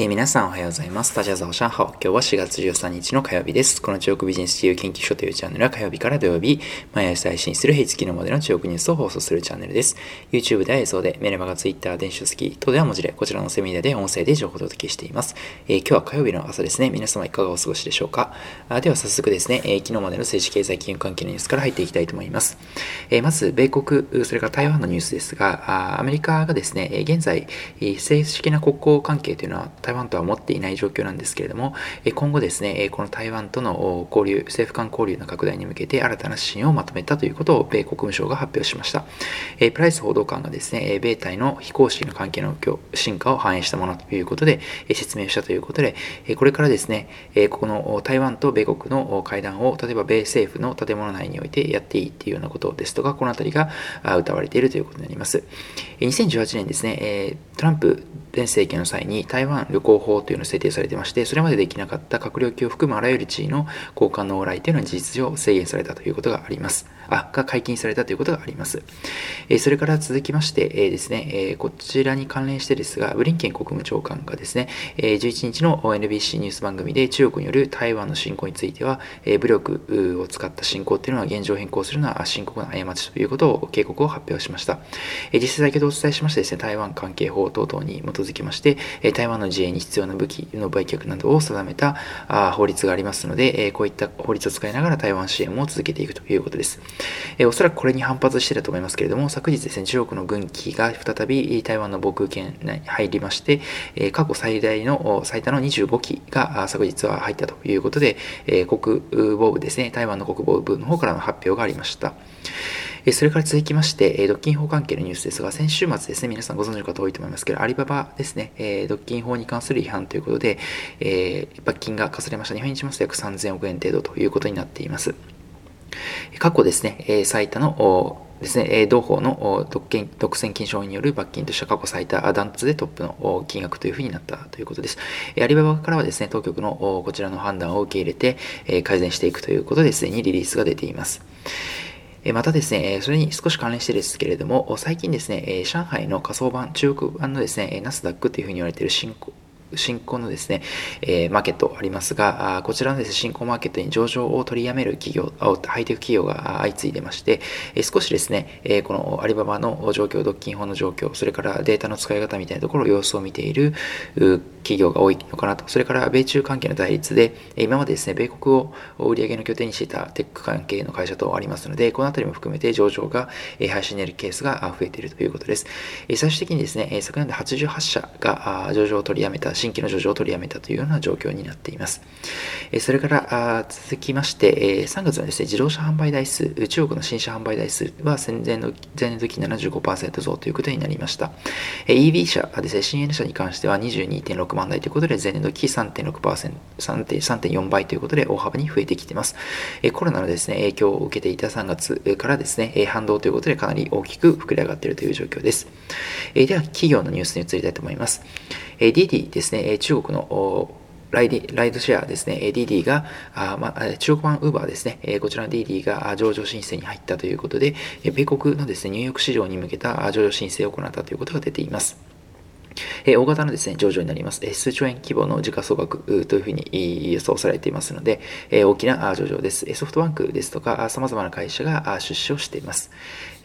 えー、皆さんおはようございます。タジャザオシャンハオ。今日は4月13日の火曜日です。この中国ビジネス自由研究所というチャンネルは火曜日から土曜日、毎朝配信する平月のモデルの中国ニュースを放送するチャンネルです。YouTube では映像で、メルマガ、Twitter、電子書籍等では文字で、こちらのセミナーで音声で情報をお届けしています。えー、今日は火曜日の朝ですね。皆様いかがお過ごしでしょうか？あでは早速ですね、えー、昨日までの政治経済金融関係のニュースから入っていきたいと思います。えまず、米国、それから台湾のニュースですが、あアメリカがですね、現在、正式な国交関係というのは台湾とは持っていない状況なんですけれども、今後ですね、この台湾との交流、政府間交流の拡大に向けて新たな指針をまとめたということを米国務省が発表しました。プライス報道官がですね、米台の非公式の関係の進化を反映したものということで説明したということで、これからですね、ここの台湾と米国の会談を例えば米政府の建物内においてやっていいっていうようなことですとか、このあたりが謳われているということになります。2018年ですね、トランプ前政権の際に台湾旅行法というのを制定されてまして、それまでできなかった閣僚級を含むあらゆる地位の交換の往来というのは事実上制限されたということがあります。あ、が解禁されたということがあります。えそれから続きまして、えですね、えこちらに関連してですが、ブリンケン国務長官がですね、え11日の NBC ニュース番組で中国による台湾の侵攻については、え武力を使った侵攻というのは現状変更するのは深刻な過ちということを警告を発表しました。え実際先ほどお伝えしましたですね、台湾関係法等々に基づきまして、え台湾の自衛に必要な武器の売却などを定めたあ法律がありますので、えこういった法律を使いながら台湾支援も続けていくということです。えおそらくこれに反発してたと思いますけれども、昨日ですね、中国の軍機が再び台湾の防空圏内に入りまして、え過去最大の、最多の25機が昨日は入ったということで、え国防部ですね、台湾の国防部の方からの発表がありました。えそれから続きまして、え独禁法関係のニュースですが、先週末ですね、皆さんご存知の方多いと思いますけど、アリババですね、え独禁法に関する違反ということで、え罰金が課されました。日本にしますと約3000億円程度ということになっています。過去ですね、え最多のですね、同法の独権独占禁止法による罰金としては過去最多ダントツでトップの金額というふうになったということです。アリババからはですね、当局のこちらの判断を受け入れて改善していくということですでにリリースが出ています。またですね、それに少し関連してですけれども、最近ですね、上海の仮想版、中国版のですね、ナスダックというふうに言われている新興新興のですね、えー、マーケットありますが、あこちらのですね、新興マーケットに上場を取りやめる企業、ハイテク企業が相次いでまして、えー、少しですね、えー、このアリババの状況、独禁法の状況、それからデータの使い方みたいなところ、様子を見ている企業が多いのかなと。それから米中関係の対立で、今までですね、米国を売上の拠点にしていたテック関係の会社等ありますので、このあたりも含めて上場が廃止になるケースが増えているということです。最終的にですね、昨年で88社が上場を取りやめた新規の上場を取りやめたというような状況になっています。それから続きまして、3月のですね、自動車販売台数、中国の新車販売台数は戦前の前年度期75%増ということになりました。EV 車ですね、新 N 車に関しては22.6万台ということで、前年度期3.6%、3.4倍ということで大幅に増えてきています。コロナのですね、影響を受けていた3月からですね、反動ということでかなり大きく膨れ上がっているという状況です。では、企業のニュースに移りたいと思います。ディディですね、中国のライライドシェアですね、ディディが、あまあ、中国版 Uber ですね、こちらの DD が上場申請に入ったということで、米国のですね、ニューヨーク市場に向けた上場申請を行ったということが出ています。え大型のですね、上場になります。え数兆円規模の時価総額というふうに予想されていますので、え大きな上場です。ソフトバンクですとか、様々な会社が出資をしています。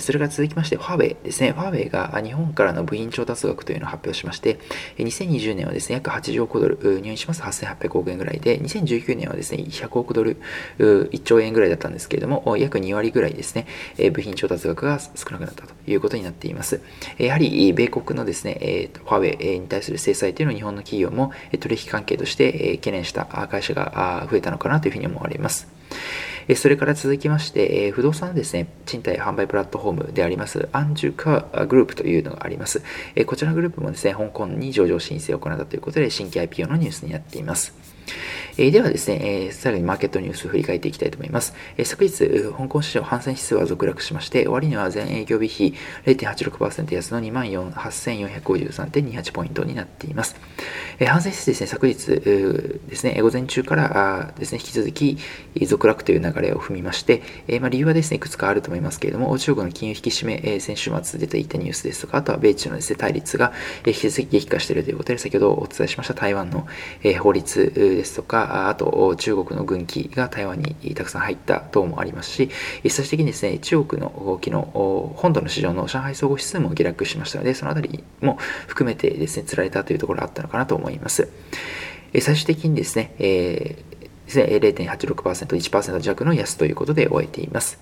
それから続きまして、ファーウェイですね。ファーウェイが日本からの部員調達額というのを発表しまして、2020年はですね、約80億ドル、入院します8800億円ぐらいで、2019年はですね、100億ドル、1兆円ぐらいだったんですけれども、約2割ぐらいですね、部品調達額が少なくなったということになっています。やはり、米国のですね、ファーウェイに対する制裁というのを日本の企業も取引関係として懸念した会社が増えたのかなというふうに思われます。それから続きまして、不動産ですね、賃貸販売プラットフォームであります、アンジュカグループというのがあります。こちらのグループもですね、香港に上場申請を行ったということで、新規 IPO のニュースになっています。えではですね、え最後にマーケットニュースを振り返っていきたいと思います。え昨日、香港市場反戦指数は続落しまして、終値は全営業日比0.86%安の28,453.28ポイントになっています。え反戦指数ですね、昨日ですね、午前中からですね、引き続き続落という流れを踏みまして、えまあ、理由はですね、いくつかあると思いますけれども、中国の金融引き締め、え先週末出ていたニュースですとか、あとは米中のですね、対立が引き続き激化しているということで、先ほどお伝えしました台湾のえ法律ですとか、あと中国の軍機が台湾にたくさん入った等もありますし、最終的にですね、中国の動きの本土の市場の上海総合指数も下落しましたので、そのあたりも含めてですね、つられたというところがあったのかなと思います。最終的にですね、えーですね、0.86%、1%弱の安ということで終えています。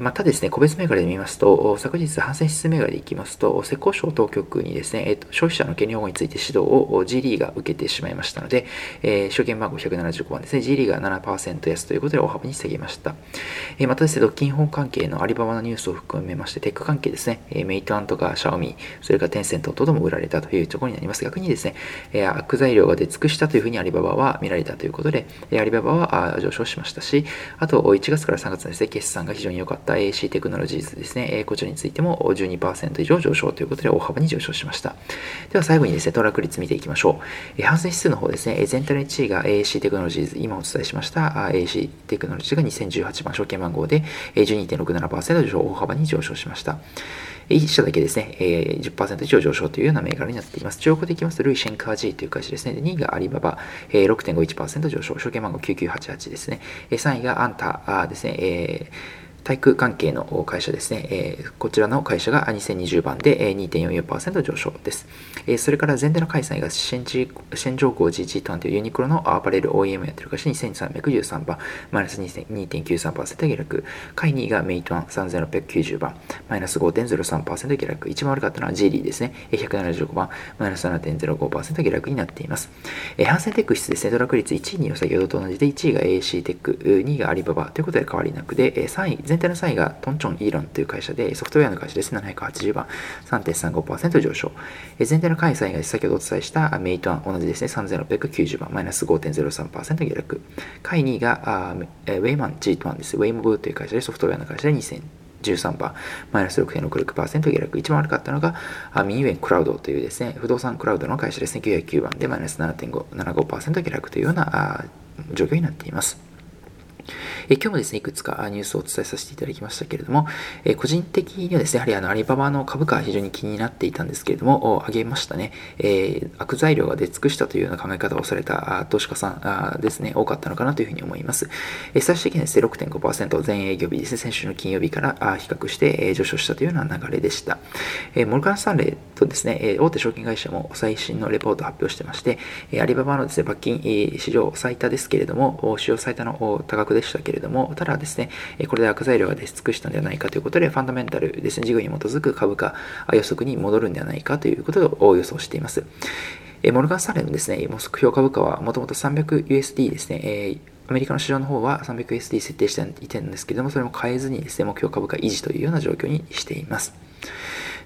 またですね、個別銘柄で見ますと、昨日、反戦指数銘柄でいきますと、浙江省当局にですね、えっと、消費者の権利保護について指導を G リーが受けてしまいましたので、えー、証券番号175番ですね、G リーが7%安ということで大幅に下げました。えー、またですね、独禁法関係のアリババのニュースを含めまして、テック関係ですね、えー、メイトアンとかシャオミ、それからテンセント等々も売られたというところになります。逆にですね、えー、悪材料が出尽くしたというふうにアリババは見られたということで、えー、アリババは上昇しましたし、あと1月から3月のですね、決算が非常に良かった AC テクノロジーズですね、こちらについても12%以上上昇ということで大幅に上昇しました。では最後にですね、トラック率見ていきましょう。え反省指数の方ですね、全体の1位が AC テクノロジーズ、今お伝えしました AC テクノロジーが2018番証券番号で12.67%上昇、大幅に上昇しました。1社だけですね、え、10%以上上昇というような銘柄になっています。中国でいきますと、ルイ・シェンカージーという会社ですね。2位がアリババ、えー、6.51%上昇、証券番号9988ですね。3位がアンタですね、えー体育関係の会社ですね、えー、こちらの会社が2020番で、2.44%上昇です。えー、それから前提の開催がシェンジシェンジョーンというユニクロのアパレル OEM やってる会社2313番、マイナス2.93%下落。会2位がメイトワン3690番、マイナス5.03%下落。一番悪かったのはジーリーですね、175番、マイナス7.05%下落になっています。えー、ハンセンテック室ですね、ドラク率1位に先ほどと同じで、1位が AC テック、2位がアリババということで変わりなくで、3位、全体の際がトンチョンイーロンという会社で、ソフトウェアの会社です。780番、3.35%上昇。全体の開催が先ほどお伝えしたメイトアン、同じですね、3690番、マイナス5.03%下落。会2位があウェイマン G1 です。ウェイモブという会社で、ソフトウェアの会社で2000 13番、マイナス6.66%下落。一番悪かったのが、ミニウェンクラウドというですね、不動産クラウドの会社ですね、909番でマイナス7.75%下落というような状況になっています。え今日もですね、いくつかニュースをお伝えさせていただきましたけれども、え個人的にはですね、やはりあのアリババの株価は非常に気になっていたんですけれども、上げましたね、え、悪材料が出尽くしたというような考え方をされた投資家さんですね、多かったのかなというふうに思います。え最終的にですね、6.5%全営業日ですね、先週の金曜日から比較して上昇したというような流れでした。えモルガン・スタンレーとですね、大手証券会社も最新のレポートを発表してまして、アリババのですね、罰金史上最多ですけれども、史上最多の多額でしたけれども、れどもただですね、これで悪材料が出し尽くしたんではないかということで、ファンダメンタルですね、事業に基づく株価予測に戻るんではないかということを予想しています。モルガン・サレンのですね、目標株価はもともと 300USD ですね、アメリカの市場の方は 300USD 設定していたんですけれども、それも変えずにですね、目標株価維持というような状況にしています。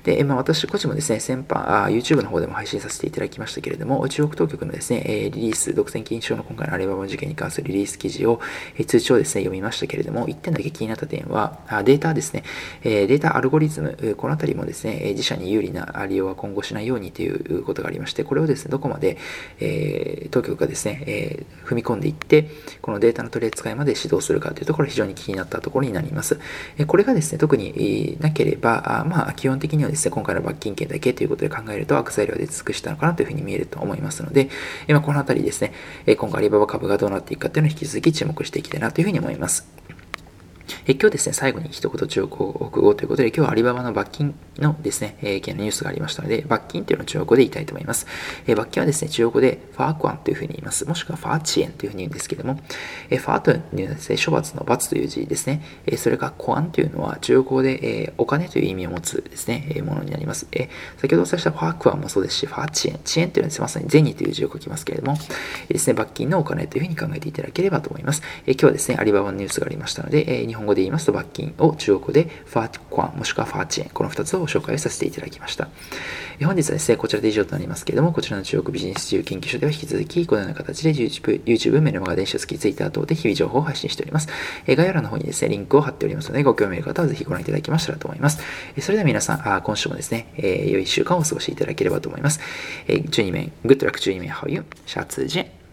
で、まあ、私個人もですね、先般あ、YouTube の方でも配信させていただきましたけれども、中国当局のですね、リリース、独占禁止症の今回のアリババ事件に関するリリース記事を、通知をですね、読みましたけれども、1点だけ気になった点は、データですね、データアルゴリズム、このあたりもですね、自社に有利な利用は今後しないようにということがありまして、これをですね、どこまで、え当局がですね、え踏み込んでいって、このデータの取り扱いまで指導するかというところ、非常に気になったところになります。これがですね、特になければ、まあ、基本的にはですね、今回の罰金刑だけということで考えると悪材料で尽くしたのかなというふうに見えると思いますので、まあ、このあたりですね、え今回アリババ株がどうなっていくかというのを引き続き注目していきたいなというふうに思います。え今日ですね、最後に一言中国語ということで、今日はアリババの罰金のですね、えー、ニュースがありましたので、罰金というのを中国語で言いたいと思います。え、罰金はですね、中国語でファークワンというふうに言います。もしくはファーチエンというふうに言うんですけども、え、ファーというのはですね、処罰の罰という字ですね。え、それからコアンというのは中国語で、え、お金という意味を持つですね、え、ものになります。え、先ほどお伝えしたファークワンもそうですし、ファーチエン、チエンというのはまさに銭という字を書きますけれども、え、ですね、罰金のお金というふうに考えていただければと思います。え、今日はですね、アリババのニュースがありましたので、え、日本語で言いますと、罰金を中国でファーコアンもしくはファーチェン、この2つを紹介させていただきました。本日はですね、こちらで以上となりますけれども、こちらの中国ビジネス自由研究所では引き続き、このような形で YouTube、YouTube メルマガ電子書籍、Twitter 等で日々情報を発信しております。概要欄の方にですね、リンクを貼っておりますので、ご興味ある方はぜひご覧いただきましたらと思います。それでは皆さん、あ今週もですね、えー、良い週間をお過ごしいただければと思います。12名、Good luck 12名、How you? シャツジェ。